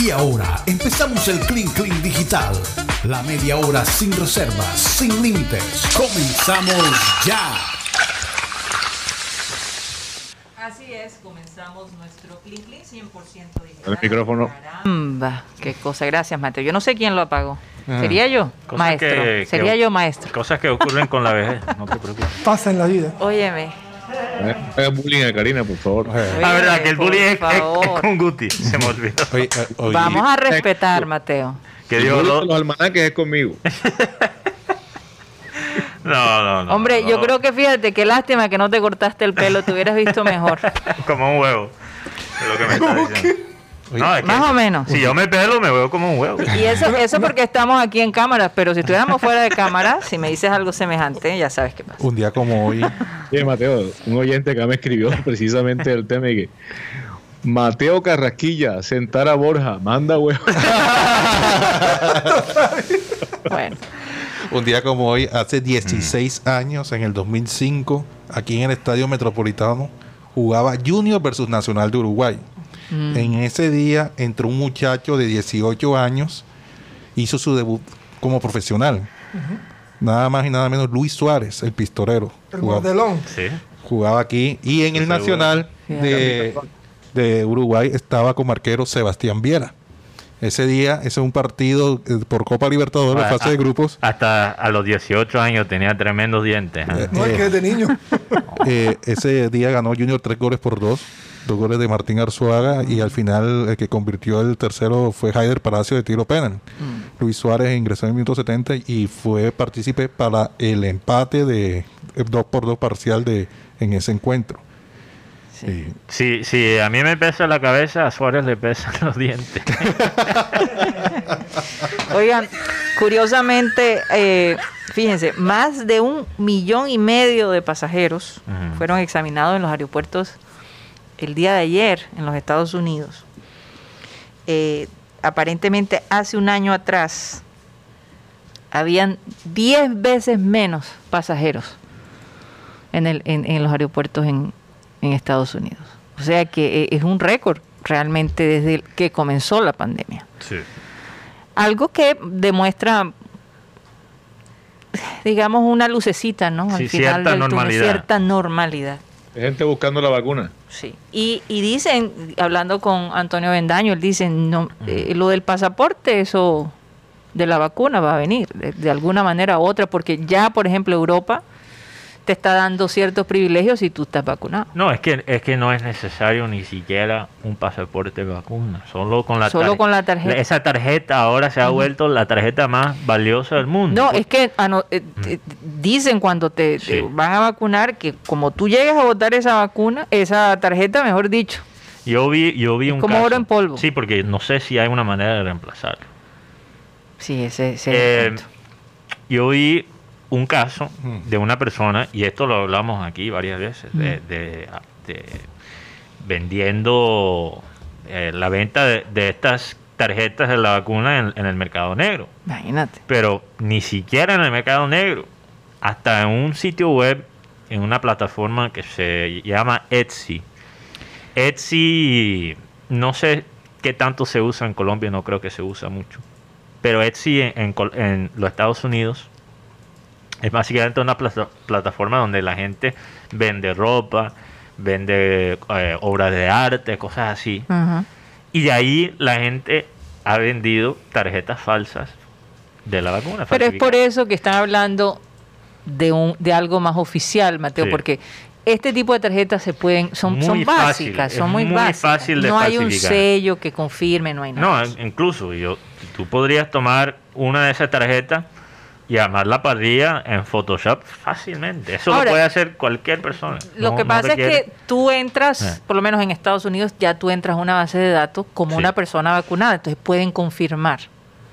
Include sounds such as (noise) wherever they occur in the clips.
Y ahora empezamos el Clean Clean Digital. La media hora sin reservas, sin límites. Comenzamos ya. Así es, comenzamos nuestro Clean Clean 100% digital. El micrófono. Caramba, qué cosa, gracias Mateo. Yo no sé quién lo apagó. ¿Sería yo? Cosas maestro. que- Sería que- yo maestro. Cosas que ocurren con la vejez, no te preocupes. Pasa en la vida. Óyeme. Eh, Haga bullying a Karina, por favor. La Ah, verdad que el bullying es, es- es con Guti, se me olvidó. (laughs) Oye, eh, oye, Vamos a respetar, Mateo. Que bullying lo- los almanaques es conmigo. (laughs) No, no, no. Hombre, no. yo creo que fíjate, qué lástima que no te cortaste el pelo, te hubieras visto mejor. (laughs) Como un huevo. Es lo que me está diciendo. No, es que Más o menos. Si yo me pelo, me veo como un huevo. Y eso, eso porque estamos aquí en cámara, pero si estuviéramos fuera de cámara, (laughs) si me dices algo semejante, ya sabes qué pasa. un día como hoy, Oye, Mateo, un oyente acá me escribió (laughs) precisamente el tema y que Mateo Carrasquilla, sentar a Borja, manda huevo. (laughs) Bueno, un día como hoy, hace 16 años, en el 2005, aquí en el Estadio Metropolitano, jugaba Junior versus Nacional de Uruguay. En ese día entró un muchacho de 18 años, hizo su debut como profesional. Nada más y nada menos Luis Suárez, el pistolero. El Jugaba-. Sí. jugaba aquí y en el. Nacional de, de Uruguay estaba como arquero Sebastián Viera. Ese día, ese es un partido eh, por Copa Libertadores, Ah, fase de ah, grupos. Hasta a los 18 años tenía tremendos dientes. ¿eh? No, es que desde niño. (laughs) Eh, ese día ganó Junior tres goles por dos, dos goles de Martín Arzuaga y al final el que convirtió el tercero fue Haider Palacio de tiro penal. Luis Suárez ingresó en el minuto 70 y fue partícipe para el empate de 2 por 2 parcial de en ese encuentro. Y- Si, si a mí me pesa la cabeza, a Suárez le pesan (laughs) los dientes. (laughs) oigan, curiosamente, eh, fíjense, más de un millón y medio de pasajeros fueron examinados en los aeropuertos el día de ayer en los Estados Unidos. Eh, aparentemente hace un año atrás habían 10 veces menos pasajeros en, el, en, en los aeropuertos en, en Estados Unidos. O sea que eh, es un récord realmente desde que comenzó la pandemia. Sí. Algo que demuestra, digamos, una lucecita, ¿no? Sí, cierta túnel, normalidad. cierta normalidad. Hay gente buscando la vacuna. Sí. Y, y dicen, hablando con Antonio Bendaño, él dice, no, eh, lo del pasaporte, eso de la vacuna va a venir, de, de alguna manera u otra, porque ya, por ejemplo, Europa te está dando ciertos privilegios si tú estás vacunado. No, es que, es que no es necesario ni siquiera un pasaporte de vacuna. Solo con la, Solo con la tarjeta. Esa tarjeta ahora se ha vuelto la tarjeta más valiosa del mundo. No, es que ano- eh, eh, dicen cuando te, te Sí. van a vacunar que como tú llegues a votar esa vacuna, esa tarjeta, mejor dicho, Yo vi, yo vi Es un como caso- oro en polvo. Sí, porque no sé si hay una manera de reemplazarlo. sí, ese, ese es el Eh, yo vi un caso Mm. de una persona, y esto lo hablamos aquí varias veces, de, Mm. de- de vendiendo eh, la venta de, de estas tarjetas de la vacuna en, en el mercado negro. Imagínate. Pero ni siquiera en el mercado negro, hasta en un sitio web, en una plataforma que se llama Etsy. Etsy, no sé qué tanto se usa en Colombia, no creo que se usa mucho. Pero Etsy en, en Col- en los Estados Unidos es básicamente una plata- plataforma donde la gente vende ropa, vende eh, obras de arte, cosas así. Y de ahí la gente ha vendido tarjetas falsas de la vacuna. Pero es por eso que están hablando de, un, de algo más oficial, Mateo, Sí. porque este tipo de tarjetas se pueden son, son fácil, básicas, son muy, muy básicas. fácil de no hay un sello que confirme, no hay No, nada. in- incluso yo, tú podrías tomar una de esas tarjetas y armarla parrilla en Photoshop fácilmente. Eso Ahora, lo puede hacer cualquier persona. Lo No- que no pasa es que tú entras, Eh. por lo menos en Estados Unidos, ya tú entras a una base de datos como Sí. una persona vacunada, entonces pueden confirmar.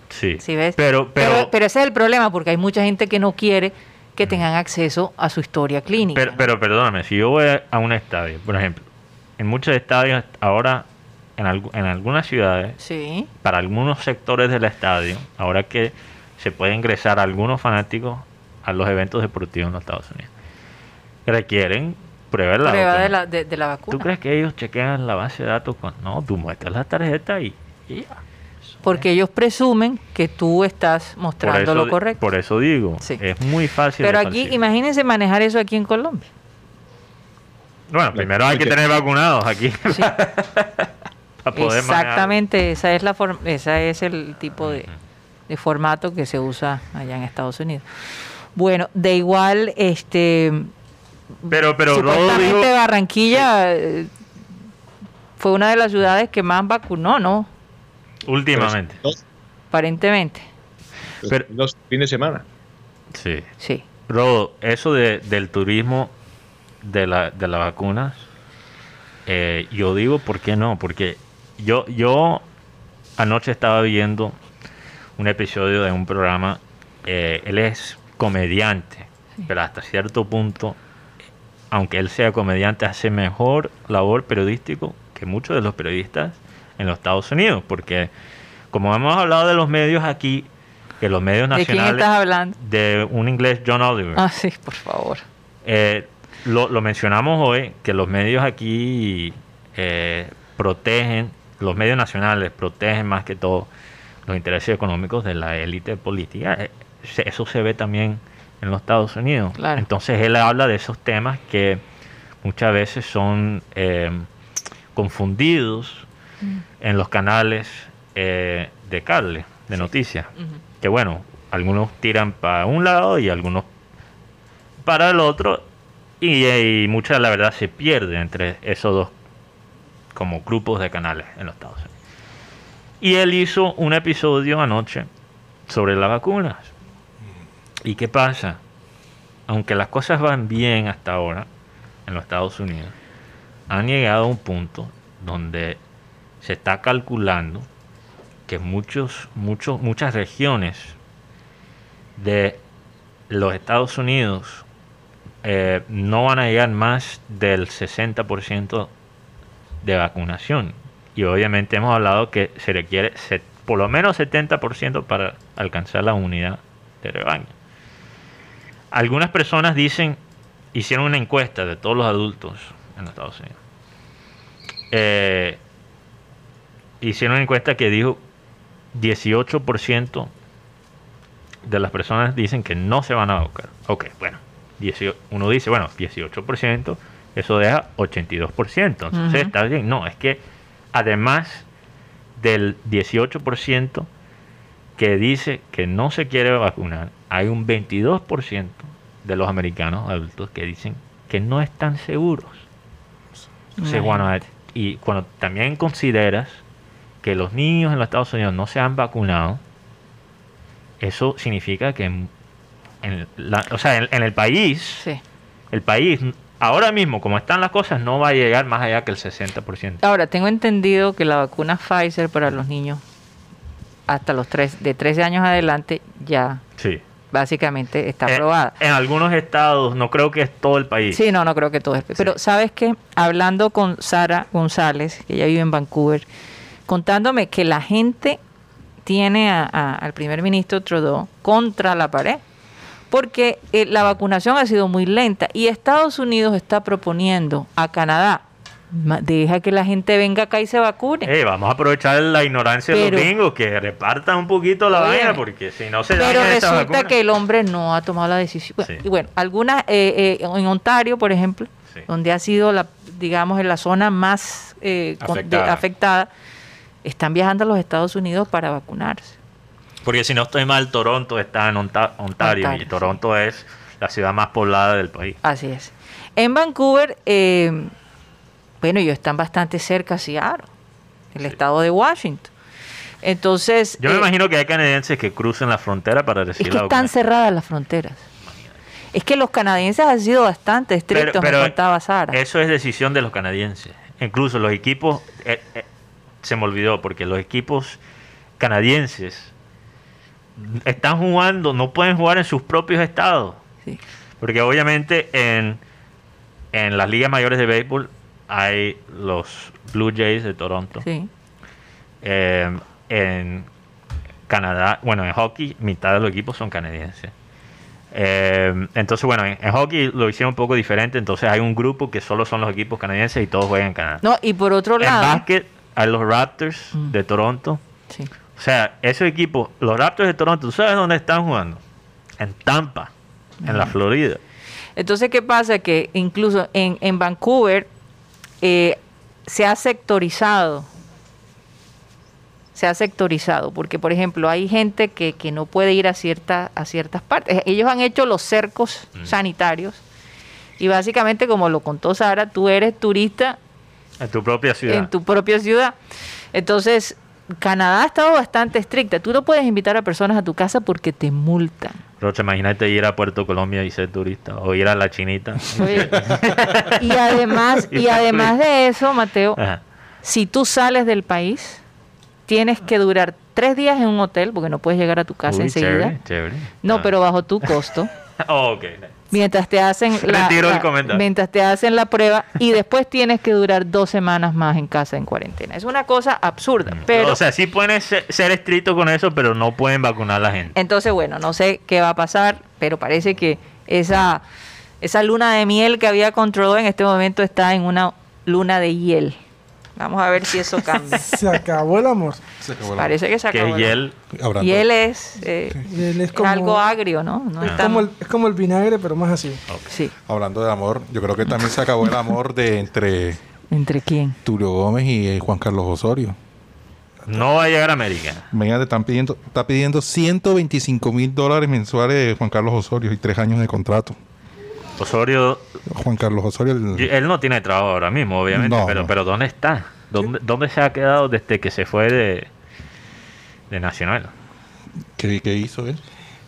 Sí, ¿sí ves? Pero, pero, pero, pero ese es el problema, porque hay mucha gente que no quiere que tengan acceso a su historia clínica. pero, pero perdóname, si yo voy a un estadio, por ejemplo, en muchos estadios ahora, en, algu- en algunas ciudades, sí. para algunos sectores del estadio, ahora que se puede ingresar a algunos fanáticos a los eventos deportivos en los Estados Unidos, requieren prueba de la Prueba vacuna. de la, de, de la vacuna. ¿Tú crees que ellos chequean la base de datos? Con... No, tú muestras la tarjeta y Y ya. Porque ellos presumen que tú estás mostrando eso, lo correcto. por eso digo, Sí. es muy fácil. Pero aquí, falsificar. imagínense manejar eso aquí en Colombia. Bueno, primero hay que tener vacunados aquí Sí. (laughs) para poder manejar. Exactamente, esa es la forma, esa es el tipo de, de formato que se usa allá en Estados Unidos. Bueno, de igual, este, Pero, pero supuestamente dijo, Barranquilla eh, fue una de las ciudades que más vacunó, ¿no? últimamente. Aparentemente, Pero- dos fines de semana. Sí. sí. Rodo, eso de, del turismo de, la, de las vacunas, eh, yo digo, ¿por qué no? Porque yo, yo anoche estaba viendo un episodio de un programa, eh, él es comediante, pero hasta cierto punto, aunque él sea comediante, hace mejor labor periodístico que muchos de los periodistas en los Estados Unidos, porque como hemos hablado de los medios aquí, que los medios ¿De quién nacionales estás hablando? de un inglés John Oliver. Ah, sí, por favor. Eh, lo, lo mencionamos hoy, que los medios aquí eh, protegen, los medios nacionales protegen más que todo los intereses económicos de la élite política. Eh, eso se ve también en los Estados Unidos. Claro. Entonces él habla de esos temas que muchas veces son eh, confundidos en los canales eh, de cable, de noticias. Que bueno, algunos tiran para un lado y algunos para el otro y, y mucha la verdad se pierde entre esos dos como grupos de canales en los Estados Unidos. Y él hizo un episodio anoche sobre las vacunas. ¿Y qué pasa? Aunque las cosas van bien hasta ahora en los Estados Unidos, han llegado a un punto donde se está calculando que muchos, muchos, muchas regiones de los Estados Unidos eh, no van a llegar más del 60% de vacunación. Y obviamente hemos hablado que se requiere se- por lo menos 70% para alcanzar la unidad de rebaño. Algunas personas dicen, hicieron una encuesta de todos los adultos en los Estados Unidos. Eh, hicieron una encuesta que dijo 18% de las personas dicen que no se van a vacunar. Ok, bueno, 18 uno dice, bueno, 18%, eso deja 82%. Entonces está bien. No, es que además del 18% que dice que no se quiere vacunar, hay un 22% de los americanos adultos que dicen que no están seguros. Entonces, bueno, y cuando también consideras que los niños en los Estados Unidos no se han vacunado, eso significa que en, en la- o sea, en, en el país, Sí. el país, ahora mismo, como están las cosas, no va a llegar más allá que el 60%. Ahora, tengo entendido que la vacuna Pfizer para los niños hasta los tres, de 13 años adelante ya Sí. básicamente está Eh, aprobada. En algunos estados, no creo que es todo el país. Sí, no, no creo que todo es. Pero, ¿sabes qué? Hablando con Sara González, que ella vive en Vancouver, contándome que la gente tiene a- a- al primer ministro Trudeau contra la pared. Porque eh, la vacunación ha sido muy lenta y Estados Unidos está proponiendo a Canadá, "Ma- deja que la gente venga acá y se vacune. Eh, vamos a aprovechar la ignorancia de Pero- los gringos, que repartan un poquito la vaina, porque si no se Pero dañan estas resulta que el hombre no ha tomado la decisión. Sí. Y bueno, algunas, eh, eh, en Ontario, por ejemplo, Sí. donde ha sido, la, digamos, en la zona más eh, con- de- Afectada. afectada, están viajando a los Estados Unidos para vacunarse. Porque si no estoy mal, Toronto está en Onta- Ontario, Ontario, y Toronto es la ciudad más poblada del país. Así es. En Vancouver, eh, bueno, ellos están bastante cerca a Seattle, el estado de Washington. Entonces, Yo me eh, imagino que hay canadienses que crucen la frontera para es recibir que la están cerradas las fronteras. Es que los canadienses han sido bastante estrictos, me contaba Sara. eso es decisión de los canadienses. Incluso los equipos, eh, eh, se me olvidó, porque los equipos canadienses están jugando, no pueden jugar en sus propios estados. Sí. Porque obviamente en, en las ligas mayores de béisbol hay los Blue Jays de Toronto. Sí. Eh, en Canadá, bueno, en hockey, mitad de los equipos son canadienses. Eh, entonces, bueno, en, en hockey lo hicieron un poco diferente. Entonces, hay un grupo que solo son los equipos canadienses y todos juegan en Canadá. No, y por otro en lado, básquet, a los Raptors Mm. de Toronto. Sí. O sea, esos equipos, los Raptors de Toronto, ¿tú sabes dónde están jugando? En Tampa, en la Florida. Entonces, ¿qué pasa? Que incluso en, en Vancouver eh, se ha sectorizado. Se ha sectorizado, porque por ejemplo hay gente que, que no puede ir a, cierta, a ciertas partes. Ellos han hecho los cercos Mm. sanitarios y básicamente, como lo contó Sara, tú eres turista En tu propia ciudad. en tu propia ciudad. Entonces, Canadá ha estado bastante estricta. Tú no puedes invitar a personas a tu casa porque te multan. Rocha, imagínate ir a Puerto Colombia y ser turista. O ir a la chinita. Oye, y además, (laughs) y además de eso, Mateo, Ajá. si tú sales del país, tienes que durar tres días en un hotel, porque no puedes llegar a tu casa Uy, enseguida. chévere, chévere. No, Ah. pero bajo tu costo. Oh, (laughs) ok. Mientras te hacen (laughs) la, Retiro el la- comentario. mientras te hacen la prueba y (laughs) después tienes que durar dos semanas más en casa en cuarentena. Es una cosa absurda, pero Mm. o sea, sí pueden ser, ser estrictos con eso, pero no pueden vacunar a la gente. Entonces, bueno, no sé qué va a pasar, pero parece que esa, esa luna de miel que había controlado en este momento está en una luna de hiel. Vamos a ver si eso (laughs) cambia. Se acabó el amor. Se acabó parece que se Que acabó. es hiel. Hablando- Hiel es, eh, Hiel es es como- algo agrio, ¿no? No Es es tan- como, el, es como el vinagre, pero más así. Sí. Hablando de amor, yo creo que también se acabó el amor de entre ¿Entre quién? Tulio Gómez y eh, Juan Carlos Osorio. No va a llegar a América. Venga, te están pidiendo, está pidiendo 125 mil dólares mensuales de Juan Carlos Osorio y tres años de contrato. Osorio, Juan Carlos Osorio, el- él no tiene trabajo ahora mismo, obviamente, No, pero, no. pero ¿dónde está? ¿Dónde, ¿Dónde se ha quedado desde que se fue de, de Nacional? ¿qué, qué hizo él?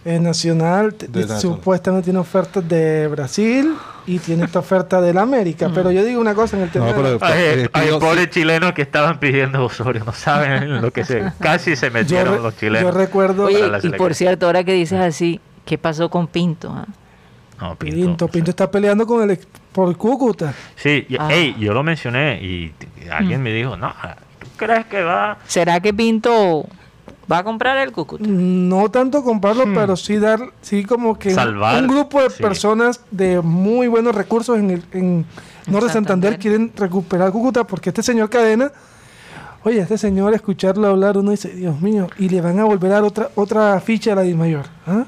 Es nacional, t- De nacional. supuestamente tiene ofertas de Brasil y tiene esta oferta de la América. (laughs) Pero yo digo una cosa en el tema. No, de Hay, eh, hay pobres chilenos que estaban pidiendo Osorio, no saben (laughs) lo que se... Casi se yo, metieron re- los chilenos. yo recuerdo Oye, y por cierto, ahora que dices así, ¿qué pasó con Pinto? ah? No, Pinto, Pinto, o sea, Pinto está peleando con el ex- por Cúcuta. Sí, y- Ah. yo lo mencioné y alguien me dijo, no, ¿tú crees que va? ¿Será que Pinto va a comprar el Cúcuta? No tanto comprarlo, pero sí dar, sí como que un- Salvar, un grupo de sí. personas de muy buenos recursos en, el, en Norte de Santander Santander. quieren recuperar Cúcuta porque este señor Cadena, oye, este señor escucharlo hablar uno dice, Dios mío, y le van a volver a dar otra, otra ficha a la Dismayor. ¿ah?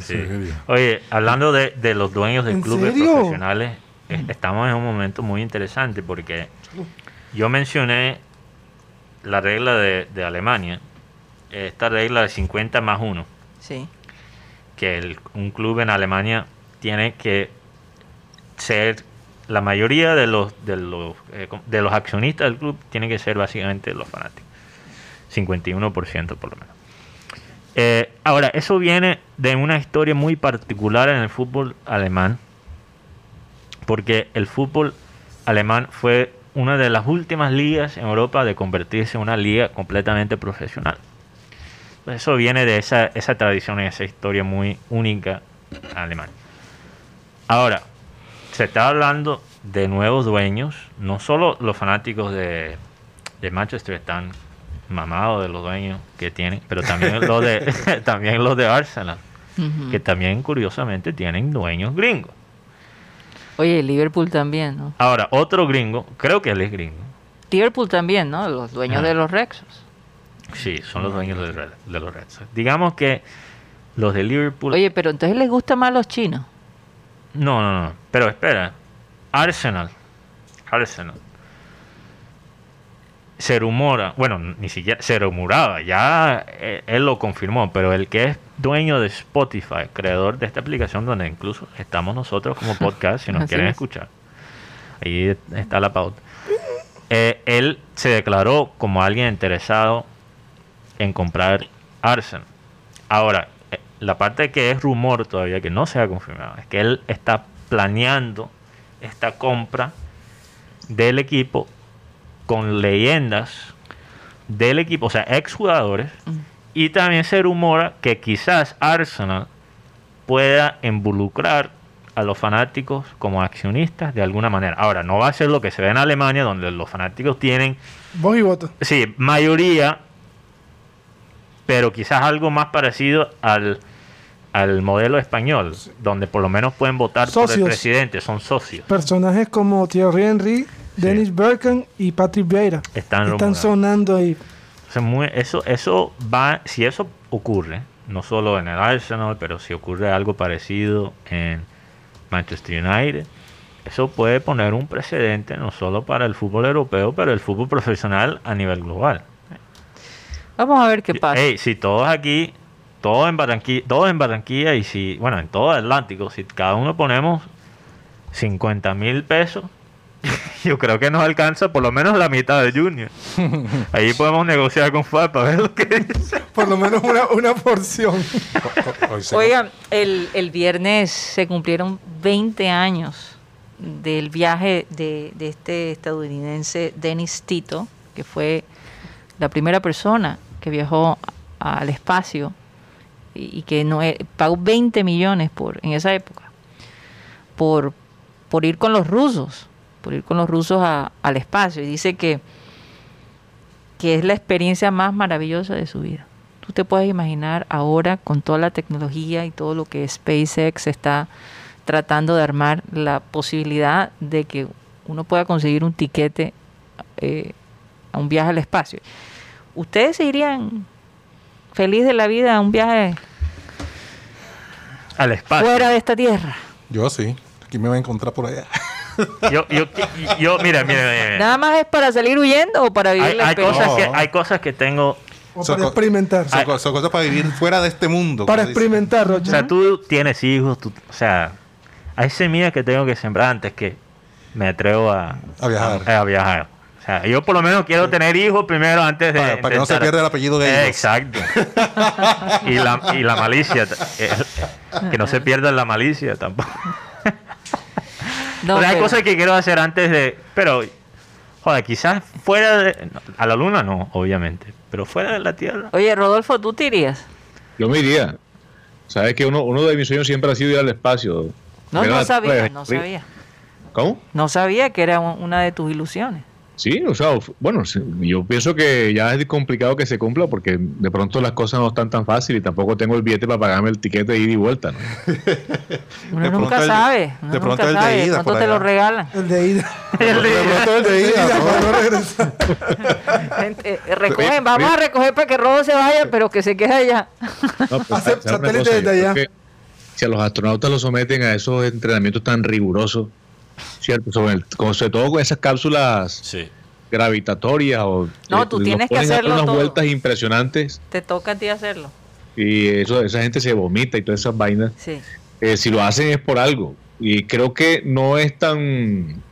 Sí. Oye, hablando de, de los dueños de ¿En clubes serio? profesionales, eh, estamos en un momento muy interesante porque yo mencioné la regla de, de Alemania, esta regla de 50 más 1, Sí. que el- un club en Alemania tiene que ser, la mayoría de los, de los, eh, de los accionistas del club tienen que ser básicamente los fanáticos, 51% por lo menos. Eh, ahora, eso viene de una historia muy particular en el fútbol alemán, porque el fútbol alemán fue una de las últimas ligas en Europa de convertirse en una liga completamente profesional. Eso viene de esa, esa tradición y esa historia muy única alemana. Ahora, se está hablando de nuevos dueños, no solo los fanáticos de, de Manchester están mamados de los dueños que tienen, pero también los de, (laughs) (laughs) también los de Arsenal, que también curiosamente tienen dueños gringos. Oye, Liverpool también, ¿no? Ahora, otro gringo, creo que él es gringo. Liverpool también, ¿no? Los dueños Ah. de los Rexos. Sí, son los dueños de, de los Red Sox. Digamos que los de Liverpool... Oye, pero entonces les gustan más los chinos. No, no, no. Pero espera. Arsenal. Arsenal. Se rumora, bueno, ni siquiera se rumoraba, ya eh, él lo confirmó, pero el que es dueño de Spotify, creador de esta aplicación donde incluso estamos nosotros como (laughs) podcast, si nos quieren es. escuchar, ahí está la pauta. Eh, él se declaró como alguien interesado en comprar Arsenal. Ahora, eh, la parte que es rumor todavía, que no se ha confirmado, es que él está planeando esta compra del equipo con leyendas del equipo, o sea, exjugadores, y también se rumora que quizás Arsenal pueda involucrar a los fanáticos como accionistas de alguna manera. Ahora, no va a ser lo que se ve en Alemania, donde los fanáticos tienen Voz y voto. Sí, mayoría, pero quizás algo más parecido al, al modelo español, donde por lo menos pueden votar por el presidente, son socios. Personajes como Thierry Henry Dennis Bergkamp y Patrick Vieira. Están sonando ahí. O sea, muy- eso, eso va, si eso ocurre, no solo en el Arsenal, pero si ocurre algo parecido en Manchester United, eso puede poner un precedente no solo para el fútbol europeo, pero el fútbol profesional a nivel global. Vamos a ver qué pasa. Ey, si todos aquí, todos en Barranquilla, todos en Barranquilla y si, bueno, en todo Atlántico, si cada uno ponemos 50 mil pesos, (laughs) yo creo que nos alcanza por lo menos la mitad de Junior. (laughs) Ahí podemos negociar con FAP para ver lo que dice. (laughs) Por lo menos una, una porción. Hoy se- Oigan, el, el viernes se cumplieron 20 años del viaje de, de este estadounidense Dennis Tito, que fue la primera persona que viajó a- al espacio y, y que no pagó 20 millones por en esa época por, por ir con los rusos, por ir con los rusos a- al espacio. Y dice que, que es la experiencia más maravillosa de su vida. Tú te puedes imaginar ahora con toda la tecnología y todo lo que SpaceX está tratando de armar, la posibilidad de que uno pueda conseguir un tiquete eh, a un viaje al espacio. ¿Ustedes se irían feliz de la vida a un viaje Al espacio. fuera de esta tierra? Yo sí. Aquí me va a encontrar por allá. Yo, yo, yo, mira, mira, mira, mira. ¿Nada más es para salir huyendo o para vivir Hay, la hay cosas que, hay cosas que tengo. O Son para experimentar. Son, co- son cosas para vivir fuera de este mundo. Para experimentar, O Rocha. sea, tú tienes hijos, tú- o sea, hay semillas que tengo que sembrar antes que me atrevo a, A viajar. A, a viajar. O sea, yo por lo menos quiero tener hijos primero antes de. Para- para que no se pierda el apellido de ellos. Exacto. (laughs) y, la, y la malicia. eh, que no se pierda la malicia tampoco. No, O sea, hay pero- cosas que quiero hacer antes de. Pero, joder, quizás fuera de. A la luna no, obviamente. Pero fuera de la Tierra. Oye, Rodolfo, ¿tú te irías? Yo me iría. Sabes que uno, uno de mis sueños siempre ha sido ir al espacio. No, no sabía, Tierra. no sabía. ¿Cómo? No sabía que era un- una de tus ilusiones. Sí, o sea, bueno, sí, yo pienso que ya es complicado que se cumpla porque de pronto las cosas no están tan fáciles y tampoco tengo el billete para pagarme el tiquete de ida y vuelta. ¿no? (laughs) Uno De nunca el- sabe. Uno de pronto nunca el de ida ¿Cuánto te lo regalan? El de ida. (laughs) De pronto el de ida, ¿no? Gente, eh, recogen, vamos a recoger para que Rodo se vaya, pero que se quede allá. No, pues, Hacer ¿sabes una satélite cosa? Yo desde allá. Si a los astronautas los someten a esos entrenamientos tan rigurosos, ¿cierto? Sobre, el- sobre todo con esas cápsulas Sí. gravitatorias o No, eh, tú tienes que hacerlo unas todo. vueltas impresionantes Te toca a ti hacerlo. y eso esa gente se vomita y todas esas vainas. Sí. Eh, si lo hacen es por algo y creo que no es tan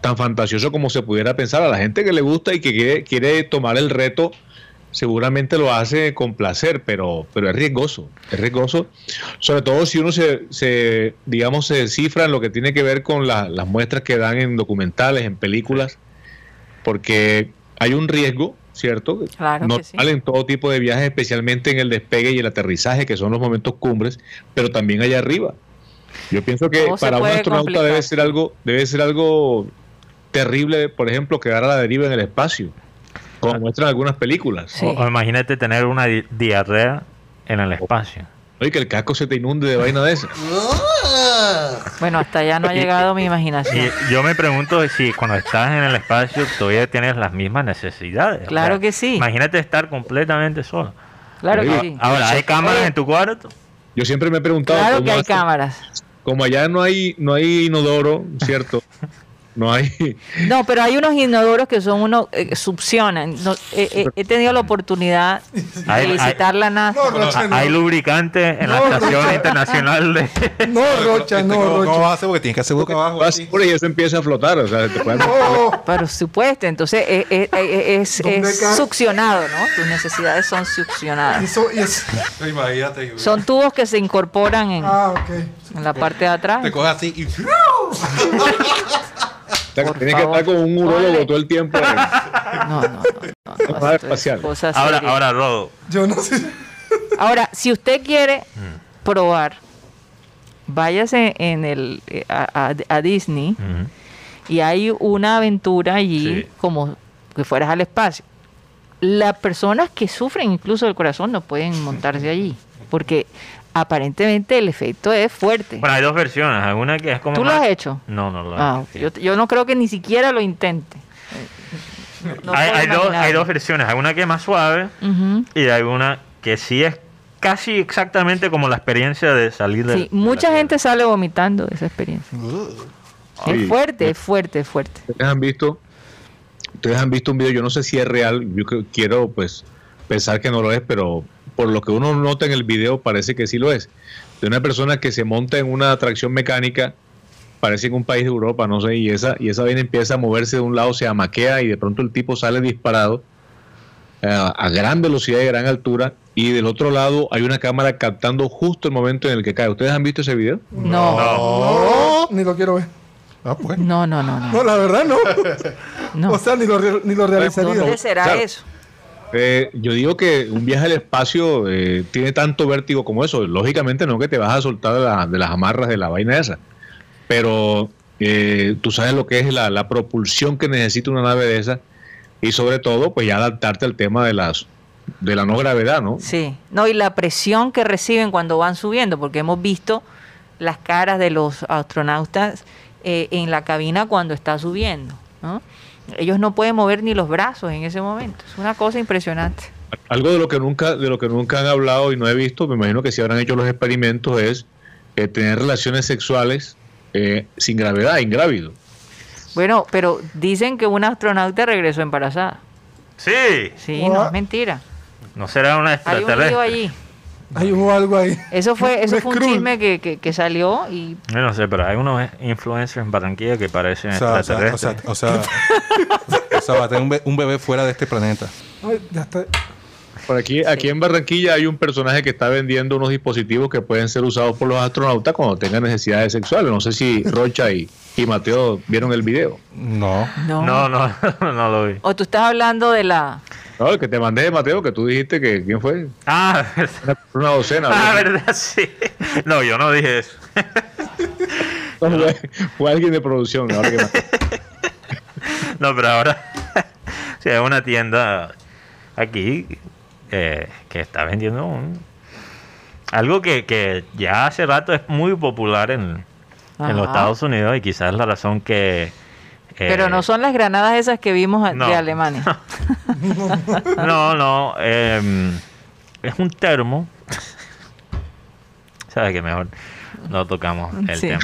tan fantasioso como se pudiera pensar a la gente que le gusta y que quiere, quiere tomar el reto seguramente lo hace con placer pero pero es riesgoso es riesgoso sobre todo si uno se, se digamos se descifra en lo que tiene que ver con la- las muestras que dan en documentales en películas porque hay un riesgo cierto Claro no que sí. en todo tipo de viajes especialmente en el despegue y el aterrizaje que son los momentos cumbres pero también allá arriba yo pienso que para un astronauta complicar. debe ser algo debe ser algo terrible por ejemplo quedar a la deriva en el espacio como muestran algunas películas Sí. O, o imagínate tener una di- diarrea en el espacio. oye que el casco se te inunde de vaina de esa Bueno, hasta allá no ha llegado mi imaginación. Y yo me pregunto si cuando estás en el espacio todavía tienes las mismas necesidades. Claro que sí. Imagínate estar completamente solo. Claro que sí. Ahora, ¿hay cámaras en tu cuarto? yo siempre me he preguntado Claro cómo que hay cámaras. como allá no hay no hay inodoro cierto (laughs) no hay No, pero hay unos inodoros que son unos eh, succionan. No, eh, eh, he tenido la oportunidad de visitar la NASA. No, Rocha, no. Hay lubricante en la No, Estación Rocha. Internacional de... (laughs) No, Rocha, no, ¿Cómo, cómo Rocha. vas a hacer? Porque tienes que hacer boca abajo. vas así. por y eso empieza a flotar o sea te pueden- No. Por supuesto, entonces eh, eh, es, ¿Dónde es cae? succionado, ¿no? Tus necesidades son succionadas. eso, y eso. Imagínate. Son tubos que se incorporan en, Ah, ok. en la parte de atrás. Te coges así y... (laughs) sea, que por tienes que estar con un urólogo todo el tiempo en- (laughs) No, no, no. no, espacial. Ahora, ahora, Rodo. Yo no sé. Ahora, si usted quiere probar, váyase en el eh, a, a- a Disney y hay una aventura allí Sí. como que fueras al espacio. Las personas que sufren incluso del corazón no pueden montarse allí, porque aparentemente el efecto es fuerte. Bueno, hay dos versiones. Hay una que es como. ¿Tú lo más- has hecho? No, no lo he Ah, hecho. yo, yo no creo que ni siquiera lo intente. No hay, hay dos, hay dos versiones. Hay una que es más suave Ujú. y hay una que sí es casi exactamente como la experiencia de salir de. Sí, de mucha la gente sale vomitando de esa experiencia. Sí. Es fuerte, es fuerte, es fuerte. Ustedes han visto, ustedes han visto un video, yo no sé si es real, yo quiero pues pensar que no lo es, pero por lo que uno nota en el video parece que sí lo es. De una persona que se monta en una atracción mecánica, parece en un país de Europa, no sé, y esa, y esa vaina empieza a moverse de un lado, se amaquea y de pronto el tipo sale disparado eh, a gran velocidad y gran altura y del otro lado hay una cámara captando justo el momento en el que cae. ¿Ustedes han visto ese video? No, No, ni lo quiero ver. Ah, pues. no, no, no, no. No, la verdad no. no. O sea, ni lo, ni lo realizaría. ¿Dónde será Claro. eso? Eh, yo digo que un viaje al espacio eh, tiene tanto vértigo como eso. Lógicamente no que te vas a soltar de, la- de las amarras de la vaina esa. Pero eh, tú sabes lo que es la, la propulsión que necesita una nave de esa. Y sobre todo, pues ya adaptarte al tema de las de la no gravedad, ¿no? Sí, no, y la presión que reciben cuando van subiendo, porque hemos visto las caras de los astronautas eh, en la cabina cuando está subiendo, ¿no? Ellos no pueden mover ni los brazos en ese momento, es una cosa impresionante. Algo de lo que nunca de lo que nunca han hablado y no he visto, me imagino que si habrán hecho los experimentos es eh, tener relaciones sexuales eh, sin gravedad, ingrávido. Bueno, pero dicen que una astronauta regresó embarazada. Sí, Sí, no es mentira. no será una Hay un extraterrestre. lío allí. Ahí hubo algo ahí. Eso fue, eso (laughs) Un fue un Skrull. chisme que, que, que salió y Yo no sé, pero hay unos influencers en Barranquilla que parecen O sea, o sea, o sea, extraterrestres. o sea, o sea, va a tener un, be- un bebé fuera de este planeta. Ay, ya está. Por aquí, aquí en Barranquilla hay un personaje que está vendiendo unos dispositivos que pueden ser usados por los astronautas cuando tengan necesidades sexuales. No sé si (laughs) Rocha y, y Mateo vieron el video. No. no. No, no, (laughs) no lo vi. O tú estás hablando de la... No, el que te mandé, Mateo, que tú dijiste que quién fue. Ah, verdad. Una, una docena. (laughs) Ah, ¿verdad? verdad, sí. No, yo no dije eso. No, fue, fue alguien de producción. ahora que No, pero ahora sí, hay una tienda aquí eh, que está vendiendo un- algo que, que ya hace rato es muy popular en, en los. Estados Unidos y quizás la razón que... eh, Pero no son las granadas esas que vimos no. de Alemania. (laughs) No, no. em, es un termo. (laughs) ¿Sabes que mejor no tocamos el Sí. tema?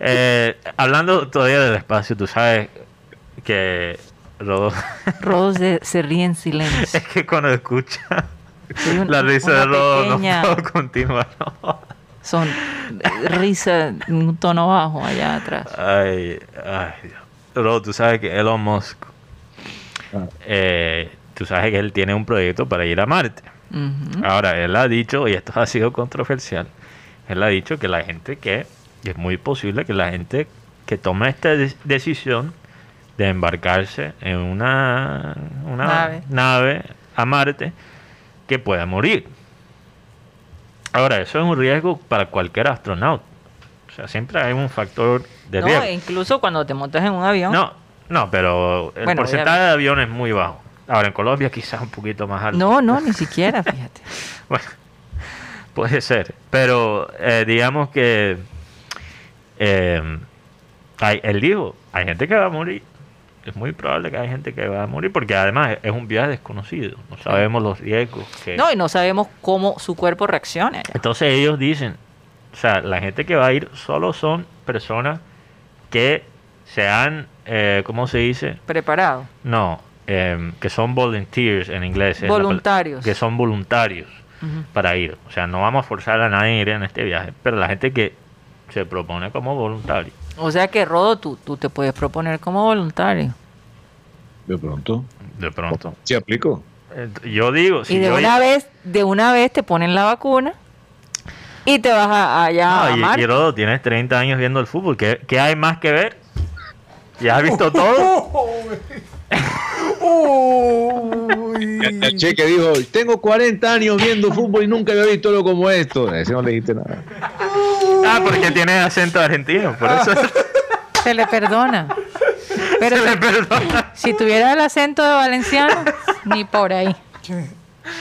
Eh, hablando todavía del espacio, tú sabes que Rodo, Rodo (laughs) se, se ríe en silencio. es que cuando escucha un- la risa de Rodo pequeña- no puedo continuar. no. Son risa en un tono bajo allá atrás. Ay, ay, Dios. Rodo, tú sabes que Elon Musk, Ah. eh, tú sabes que él tiene un proyecto para ir a Marte. Ahora, él ha dicho, y esto ha sido controversial, él ha dicho que la gente que, y es muy posible que la gente que toma esta de- decisión de embarcarse en una, una Nave. nave a Marte, que pueda morir. Ahora, eso es un riesgo para cualquier astronauta. O sea, siempre hay un factor de No, riesgo. e incluso cuando te montas en un avión. No, no, pero el Bueno, porcentaje de aviones es muy bajo. Ahora, en Colombia quizás un poquito más alto. no, no, ni siquiera, fíjate. (laughs) Bueno, puede ser. Pero eh, digamos que eh, hay, él dijo, hay gente que va a morir. Es muy probable que hay gente que va a morir porque además es un viaje desconocido. No sabemos los riesgos. Que... No, y no sabemos cómo su cuerpo reaccione allá. Entonces ellos dicen, o sea, la gente que va a ir solo son personas que se han, eh, ¿cómo se dice? Preparado. No, em, que son volunteers en inglés. Voluntarios. Que son voluntarios para ir. O sea, no vamos a forzar a nadie a ir en este viaje, pero la gente que se propone como voluntario. O sea que, Rodo, tú, tú te puedes proponer como voluntario. De pronto. De pronto. ¿Sí aplico? Eh, Yo digo, si y de yo- una vez, de una vez te ponen la vacuna y te vas a- allá No, a y, y Rodo, tienes 30 años viendo el fútbol. ¿Qué, qué hay más que ver? ¿Ya has visto todo? (laughs) Uy. El, el cheque dijo, tengo 40 años viendo fútbol y nunca había visto algo como esto. Ese no le dijiste nada. Ah, porque tiene acento argentino, por eso Se le perdona. Pero se le perdona. si tuviera el acento de valenciano, ni por ahí.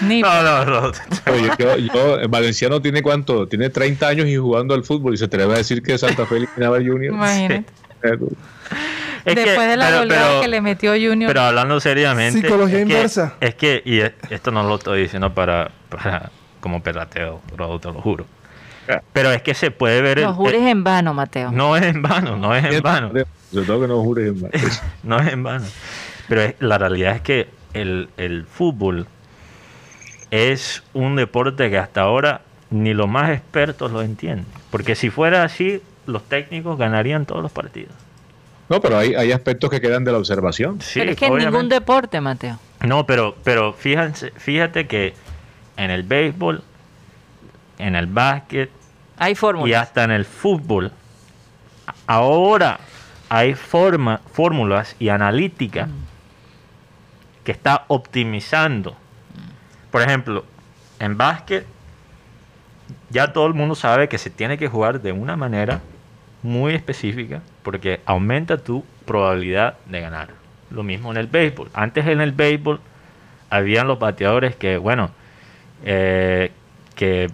Ni No, no, no. Oye, yo, yo- el Valenciano tiene cuánto? Tiene 30 años y jugando al fútbol y se atreve a decir que Santa Fe eliminaba Junior. Imagínate. Es que- Después de la pero- goleada pero- que le metió Junior. Pero hablando seriamente. Psicología es que- inversa. es que, y es- esto no lo estoy diciendo para, para como perrateo, Rodo, te lo juro. Pero es que se puede ver. el- no jures en vano, Mateo. no es en vano, no es en vano. Sobre todo que no jures en vano. (laughs) no es en vano. Pero es- la realidad es que el, el fútbol es un deporte que hasta ahora ni los más expertos lo entienden. Porque si fuera así, los técnicos ganarían todos los partidos. No, pero hay, hay aspectos que quedan de la observación. Sí, pero es que en ningún deporte, Mateo. No, pero, pero fíjense, fíjate que en el béisbol, en el básquet Hay y fórmulas. hasta en el fútbol, ahora hay forma, fórmulas y analítica que está optimizando. Por ejemplo, en básquet, ya todo el mundo sabe que se tiene que jugar de una manera muy específica porque aumenta tu probabilidad de ganar. Lo mismo en el béisbol. Antes en el béisbol habían los bateadores que, bueno, eh, que,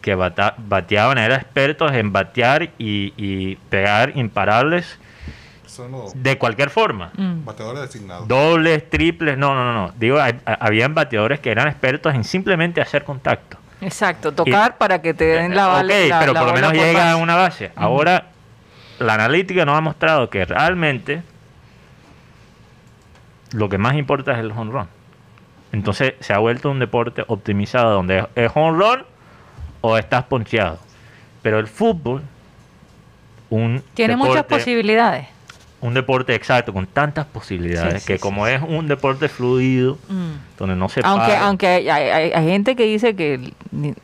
que bata- bateaban, eran expertos en batear y, y pegar imparables de cualquier forma. Mm. bateadores designados. Dobles, triples, no, no, no, no. Digo, hay- a- habían bateadores que eran expertos en simplemente hacer contacto. Exacto, tocar para que te den la Ok, bala. la- pero la por lo menos llega a base. una base. Ahora, la analítica nos ha mostrado que realmente lo que más importa es el home run. Entonces se ha vuelto un deporte optimizado donde es home run o estás poncheado. Pero el fútbol, un Tiene muchas posibilidades. un deporte exacto con tantas posibilidades Sí, sí, que sí, como sí. es un deporte fluido Mm. donde no se Aunque, para- aunque hay, hay- hay- hay gente que dice que, el- ni-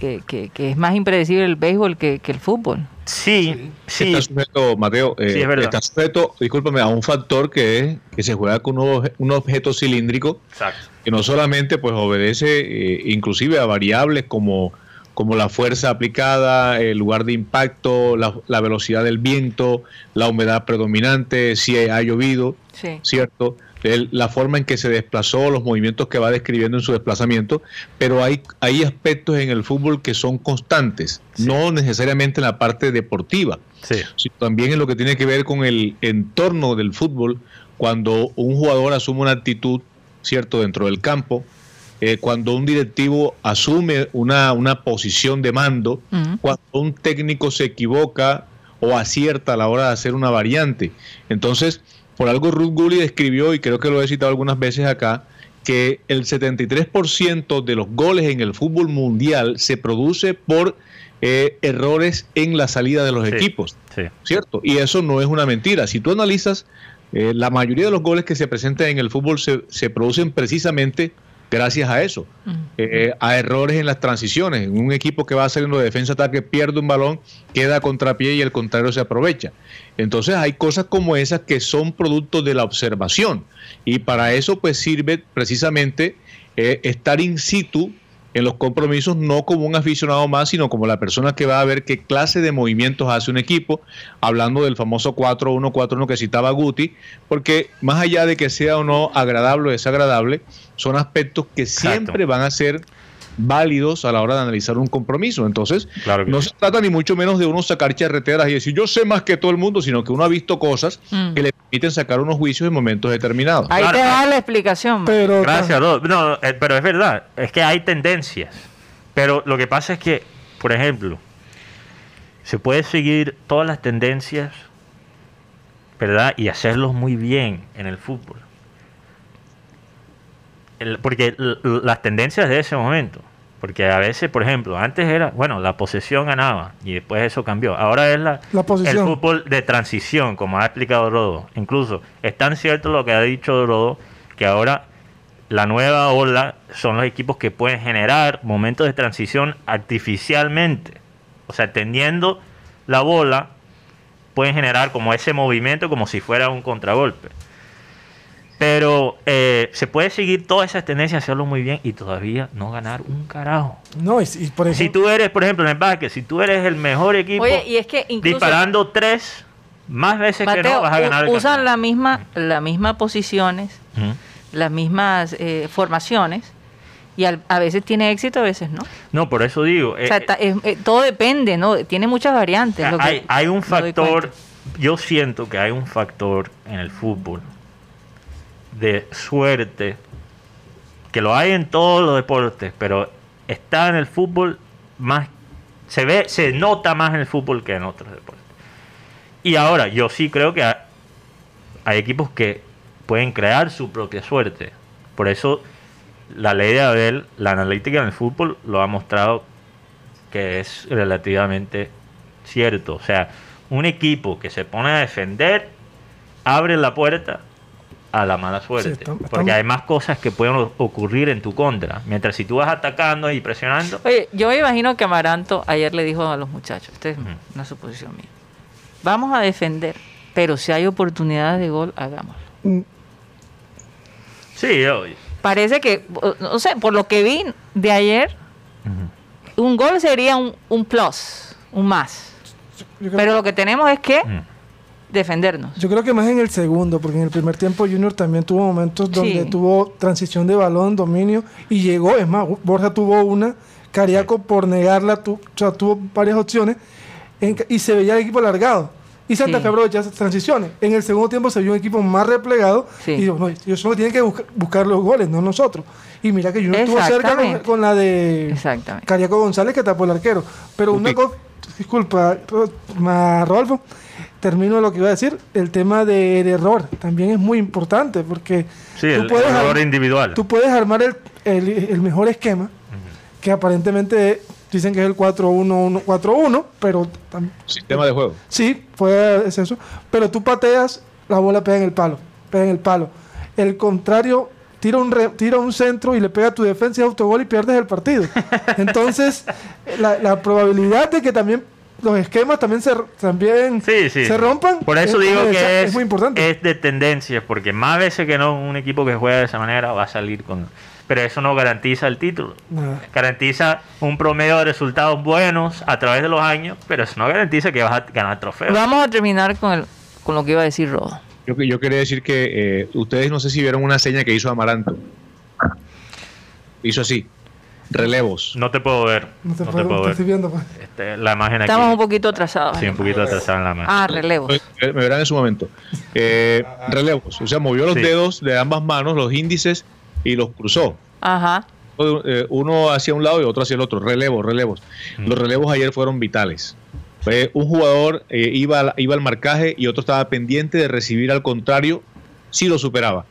que, que- que es más impredecible el béisbol que, que el fútbol. sí sí Está sujeto, Mateo, eh, Sí, es verdad. está sujeto, discúlpame, a un factor que es que se juega con un, un objeto cilíndrico exacto que no solamente pues obedece eh, inclusive a variables como, como la fuerza aplicada, el lugar de impacto, la, la velocidad del viento, la humedad predominante, si ha llovido, Sí. ¿cierto? El- la forma en que se desplazó, los movimientos que va describiendo en su desplazamiento, pero hay, hay aspectos en el fútbol que son constantes, no necesariamente en la parte deportiva, sí sino también en lo que tiene que ver con el entorno del fútbol, cuando un jugador asume una actitud, ¿cierto?, dentro del campo, eh, cuando un directivo asume una, una posición de mando, Ujú. cuando un técnico se equivoca o acierta a la hora de hacer una variante. Entonces, por algo Ruth Gully describió, y creo que lo he citado algunas veces acá, que el 73% de los goles en el fútbol mundial se produce por eh, errores en la salida de los Sí. equipos. sí ¿cierto? Y eso no es una mentira. Si tú analizas, eh, la mayoría de los goles que se presentan en el fútbol se, se producen precisamente gracias a eso, eh, a errores en las transiciones. Un equipo que va saliendo de defensa-ataque pierde un balón, queda a contrapié y el contrario se aprovecha. Entonces hay cosas como esas que son producto de la observación y para eso pues sirve precisamente eh, estar in situ en los compromisos no como un aficionado más, sino como la persona que va a ver qué clase de movimientos hace un equipo, hablando del famoso 4-1-4-1 que citaba Guti, porque más allá de que sea o no agradable o desagradable, son aspectos que siempre van a ser válidos a la hora de analizar un compromiso. Entonces, Claro no sí. se trata ni mucho menos de uno sacar charreteras y decir yo sé más que todo el mundo, sino que uno ha visto cosas Mm. que le permiten sacar unos juicios en momentos determinados. Ahí Claro. te da la explicación. Pero Gracias, Rodo. No, eh, pero es verdad, es que hay tendencias. Pero lo que pasa es que, por ejemplo, se puede seguir todas las tendencias, ¿verdad? Y hacerlos muy bien en el fútbol. El- porque las tendencias de ese momento, porque a veces, por ejemplo, antes era, bueno, la posesión ganaba y después eso cambió. Ahora es la, La el fútbol de transición, como ha explicado Rodo. Incluso es tan cierto lo que ha dicho Rodo que ahora la nueva ola son los equipos que pueden generar momentos de transición artificialmente. O sea, teniendo la bola, pueden generar como ese movimiento como si fuera un contragolpe. Pero eh, se puede seguir todas esas tendencias, hacerlo muy bien y todavía no ganar un carajo. no, y, y por Si ejemplo, tú eres, por ejemplo, en el básquet, si tú eres el mejor equipo Oye, y es que incluso disparando tres, más veces que no vas a ganar el usan campeonato. la misma, las mismas posiciones, las mismas eh, formaciones, Y al- a veces tiene éxito, a veces no. No, por eso digo. o sea, eh, ta- es- eh, todo depende, ¿no? Tiene muchas variantes. lo que hay, hay un factor, yo siento que hay un factor en el fútbol de suerte, que lo hay en todos los deportes, pero está en el fútbol más, se ve, se nota más en el fútbol que en otros deportes. Y ahora, yo sí creo que hay, equipos que pueden crear su propia suerte. Por eso la ley de Abel, la analítica en el fútbol lo ha mostrado que es relativamente cierto. O sea, un equipo que se pone a defender abre la puerta a la mala suerte. Sí, estamos- porque estamos- hay más cosas que pueden ocurrir en tu contra. Mientras si tú vas atacando y presionando, Oye, yo me imagino que Amaranto ayer le dijo a los muchachos, esta es una suposición mía, vamos a defender, pero si hay oportunidades de gol, hagámoslo. Mm, sí, oye. Parece que, no sé, por lo que vi de ayer, un gol sería un, un plus, un más. Pero lo que tenemos es que. Defendernos. Yo creo que más en el segundo, porque en el primer tiempo Junior también tuvo momentos donde Sí. tuvo transición de balón, dominio, y llegó, es más, Borja tuvo una, Cariaco por negarla, tu- o sea, tuvo varias opciones, en- y se veía el equipo alargado. Y Santa Sí. Fe aprovechó esas transiciones. En el segundo tiempo se vio un equipo más replegado, Sí. y dijo, no, ellos solo tienen que buscar, buscar los goles, no nosotros. Y mira que Junior estuvo cerca con, la de. Cariaco González que tapó el arquero. Pero una cosa, disculpa, Rodolfo, termino lo que iba a decir. El tema del error también es muy importante porque Sí, el, el ar- error individual. tú puedes armar el, el- el mejor esquema, que aparentemente dicen que es el 4-1-1-4-1, pero Sistema de juego. sí, puede es eso. Pero tú pateas, la bola pega en el palo, pega en el palo. El contrario tira un, re- tira un centro y le pega a tu defensa y autogol y pierdes el partido. (laughs) Entonces, la, la probabilidad de que también los esquemas también se, también Sí, sí. se rompan. Por eso es- digo es- que es, es muy importante. es de tendencias, porque más veces que no un equipo que juega de esa manera va a salir con... Pero eso no garantiza el título. Nada. Garantiza un promedio de resultados buenos a través de los años, pero eso no garantiza que vas a ganar trofeos. Vamos a terminar con, el, con lo que iba a decir Rodo. Yo, yo quería decir que eh, ustedes no sé si vieron una seña que hizo Amaranto. Hizo así. Relevos. No te puedo ver. No te no puedo, te puedo te ver. estoy viendo. pues. Este, la imagen aquí. Estamos un poquito atrasados. Sí, un poquito atrasada en la imagen. Ah, relevos. Eh, Me verán en su momento. Eh, relevos. O sea, movió los Sí. dedos de ambas manos, los índices, y los cruzó. Ajá. Eh, Uno hacia un lado y otro hacia el otro. Relevos, relevos. Mm. Los relevos ayer fueron vitales. Eh, un jugador eh, iba, al- iba al marcaje y otro estaba pendiente de recibir al contrario si lo superaba.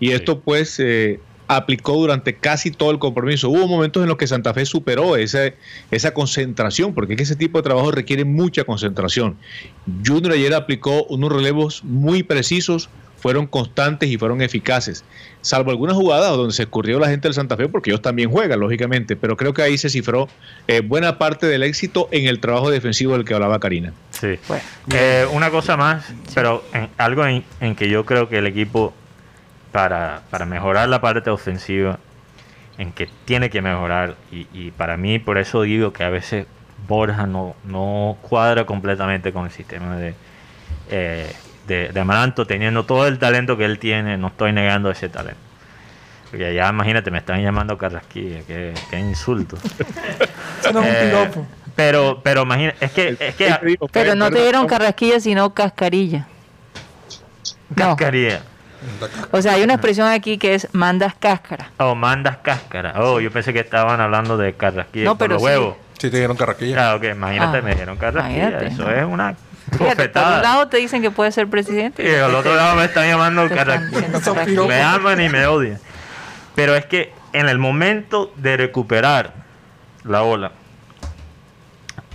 Y Sí. esto pues eh, aplicó durante casi todo el compromiso. Hubo momentos en los que Santa Fe superó ese- esa concentración, porque es que ese tipo de trabajo requiere mucha concentración. Junior ayer aplicó unos relevos muy precisos, fueron constantes y fueron eficaces, salvo algunas jugadas donde se escurrió la gente del Santa Fe, porque ellos también juegan, lógicamente, pero creo que ahí se cifró eh, buena parte del éxito en el trabajo defensivo del que hablaba Karina. Sí. Bueno. Eh, una cosa más, pero en- algo en, en que yo creo que el equipo, para, para mejorar la parte ofensiva, en que tiene que mejorar, y, y para mí por eso digo que a veces Borja no, no cuadra completamente con el sistema de, eh, de, de Amaranto, teniendo todo el talento que él tiene, no estoy negando ese talento. Porque ya imagínate, me están llamando Carrasquilla, qué, qué insulto. (laughs) Eso no es un Eh, piropo. pero, pero imagina, es que, es que Pero no te dieron carrasquilla, sino cascarilla. No. O sea, hay una expresión aquí que es mandas cáscara. Oh, mandas cáscara. Oh, yo pensé que estaban hablando de carrasquilla No, por pero los sí. huevos. Sí, te dieron carraquilla. Ah, ok, imagínate, Ah, me dijeron carrasquilla. imagínate, Eso no. es una Fíjate, por un lado te dicen que puedes ser presidente. Y al otro lado me están llamando carrasquilla. carrasquilla. Me aman y me odian. Pero es que en el momento de recuperar la ola,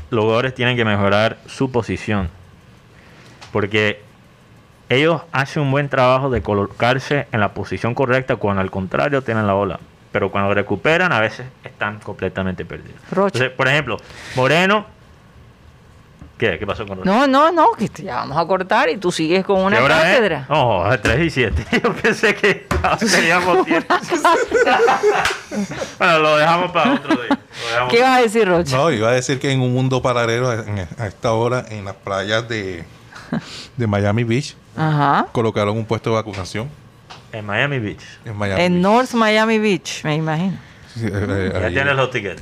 los jugadores tienen que mejorar su posición. Porque ellos hacen un buen trabajo de colocarse en la posición correcta cuando al contrario tienen la ola. Pero cuando recuperan a veces están completamente perdidos. Rocha. Entonces, por ejemplo, Moreno... ¿Qué? ¿Qué pasó con Rocha? No, no, no, que te- ya vamos a cortar y tú sigues con una ¿Qué hora es? cátedra. Oh, a 3 y 7. (laughs) Yo pensé que teníamos tiempo. (laughs) bueno, lo dejamos para otro día. ¿Qué vas a decir, Rocha? No, iba a decir que en un mundo paralelo en- a esta hora en las playas de, (laughs) de Miami Beach Ajá. colocaron un puesto de vacunación En Miami Beach. en Miami En Beach. North Miami Beach, me imagino. Sí, eh, Ya ahí- tienes los tickets.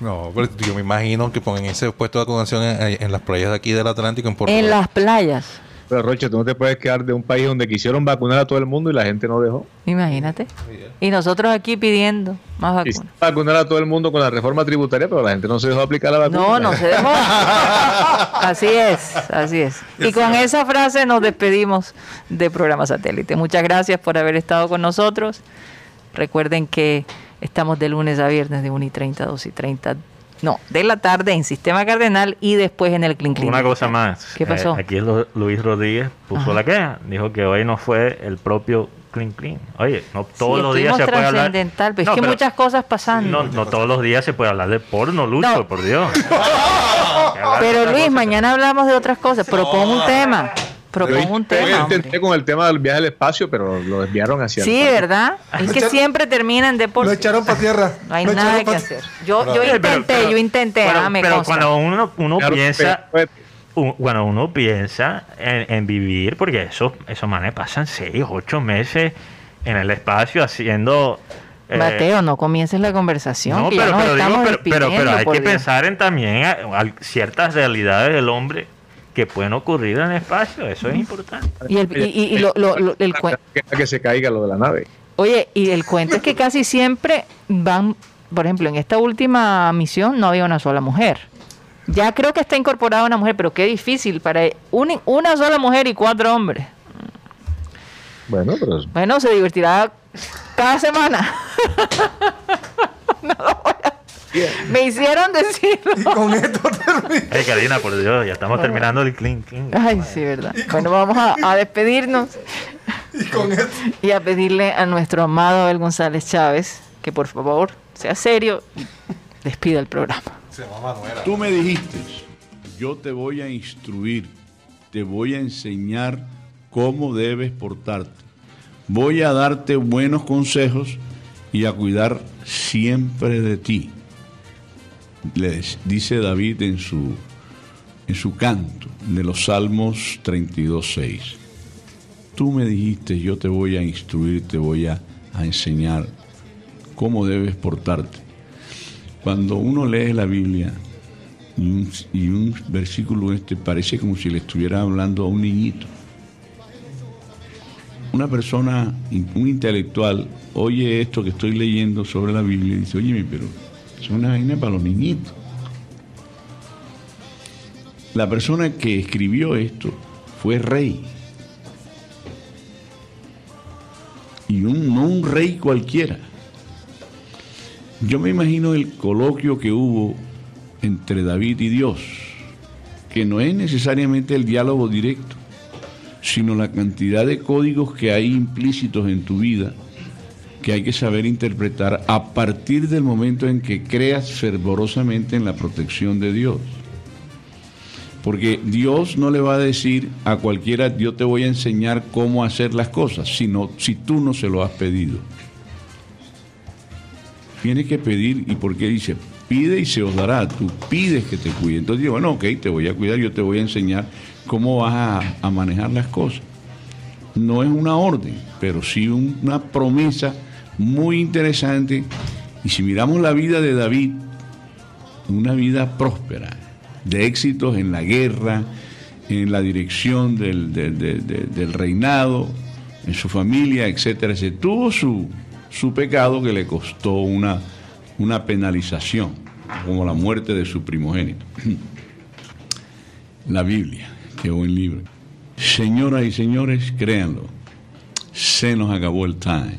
No, pero yo me imagino que ponen ese puesto de vacunación en, en las playas de aquí del Atlántico, en Puerto En Rico. las playas. Pero Roche, tú no te puedes quedar de un país donde quisieron vacunar a todo el mundo y la gente no dejó. Imagínate. Y nosotros aquí pidiendo más vacunas. vacunar a todo el mundo con la reforma tributaria, pero la gente no se dejó aplicar la vacuna. No, no se dejó. (laughs) Así es, así es. Y con esa frase nos despedimos de Programa Satélite. Muchas gracias por haber estado con nosotros. Recuerden que estamos de lunes a viernes de 1 y 30, 2 y 30. No, de la tarde en Sistema Cardenal y después en el Clean Clean. Una cosa más. ¿Qué pasó? Eh, aquí Lu- Luis Rodríguez puso Ajá. la queja. Dijo que hoy no fue el propio Clean Clean. Oye, no todos Sí, los días se puede hablar. trascendental, pero No, es que pero- muchas cosas pasando. No, no todos los días se puede hablar de porno, Lucho, No. por Dios. (laughs) Pero Luis, mañana hablamos de otras cosas. Propon un tema. Propon un Yo tema. intenté con el tema del viaje al espacio, pero lo desviaron hacia el Sí, parque. ¿verdad? Es que siempre termina en Lo deporte. echaron para tierra. No hay Lo nada que hacer. Yo, yo Pero- intenté, pero- yo intenté, pero- ah, me pero cuando uno, uno Claro, piensa, pero- bueno, uno piensa en, en vivir, porque esos, esos manes pasan seis, ocho meses en el espacio haciendo... eh, Mateo, no comiences la conversación. no, que ya pero, nos pero, digo, estamos pero, pero, pero hay por que Dios. pensar en también a- a ciertas realidades del hombre que pueden ocurrir en el espacio. Eso es importante. Y el, y, y- y lo- lo- lo- el Que, se caiga lo de la nave. Oye, y el cuento es que casi siempre van, por ejemplo, en esta última misión no había una sola mujer. Ya creo que está incorporada una mujer, pero qué difícil para un- una sola mujer y cuatro hombres. Bueno, pero Bueno, se divertirá cada semana. (laughs) No Me hicieron decirlo. Y con esto termina. Hey, Karina, por Dios, ya estamos terminando el clean, clean. Ay, sí, verdad. Bueno, vamos a, a despedirnos Y con esto. y a pedirle a nuestro amado Abel González Chávez que por favor sea serio y despida el programa. Tú me dijiste, yo te voy a instruir, te voy a enseñar cómo debes portarte. Voy a darte buenos consejos y a cuidar siempre de ti. Les dice David en su, en su canto de los Salmos 32.6. Tú me dijiste, yo te voy a instruir, te voy a, a enseñar cómo debes portarte. Cuando uno lee la Biblia y un, versículo este parece como si le estuviera hablando a un niñito. Una persona, un intelectual, oye esto que estoy leyendo sobre la Biblia y dice, oye, pero es una vaina para los niñitos. La persona que escribió esto fue rey. Y un, no un rey cualquiera. Yo me imagino el coloquio que hubo entre David y Dios, que no es necesariamente el diálogo directo, sino la cantidad de códigos que hay implícitos en tu vida que hay que saber interpretar a partir del momento en que creas fervorosamente en la protección de Dios. Porque Dios no le va a decir a cualquiera, yo te voy a enseñar cómo hacer las cosas, sino si tú no se lo has pedido. Tienes que pedir, ¿y por qué dice? Pide y se os dará, tú pides que te cuide. Entonces digo, bueno, ok, te voy a cuidar, yo te voy a enseñar cómo vas a, a manejar las cosas. No es una orden, pero sí un- una promesa muy interesante. Y si miramos la vida de David, una vida próspera, de éxitos en la guerra, en la dirección del, del- del- reinado, en su familia, etcétera, etcétera. Tuvo su, su pecado que le costó una, una penalización, como la muerte de su primogénito. La Biblia, qué buen libro. Señoras y señores, créanlo, se nos acabó el time.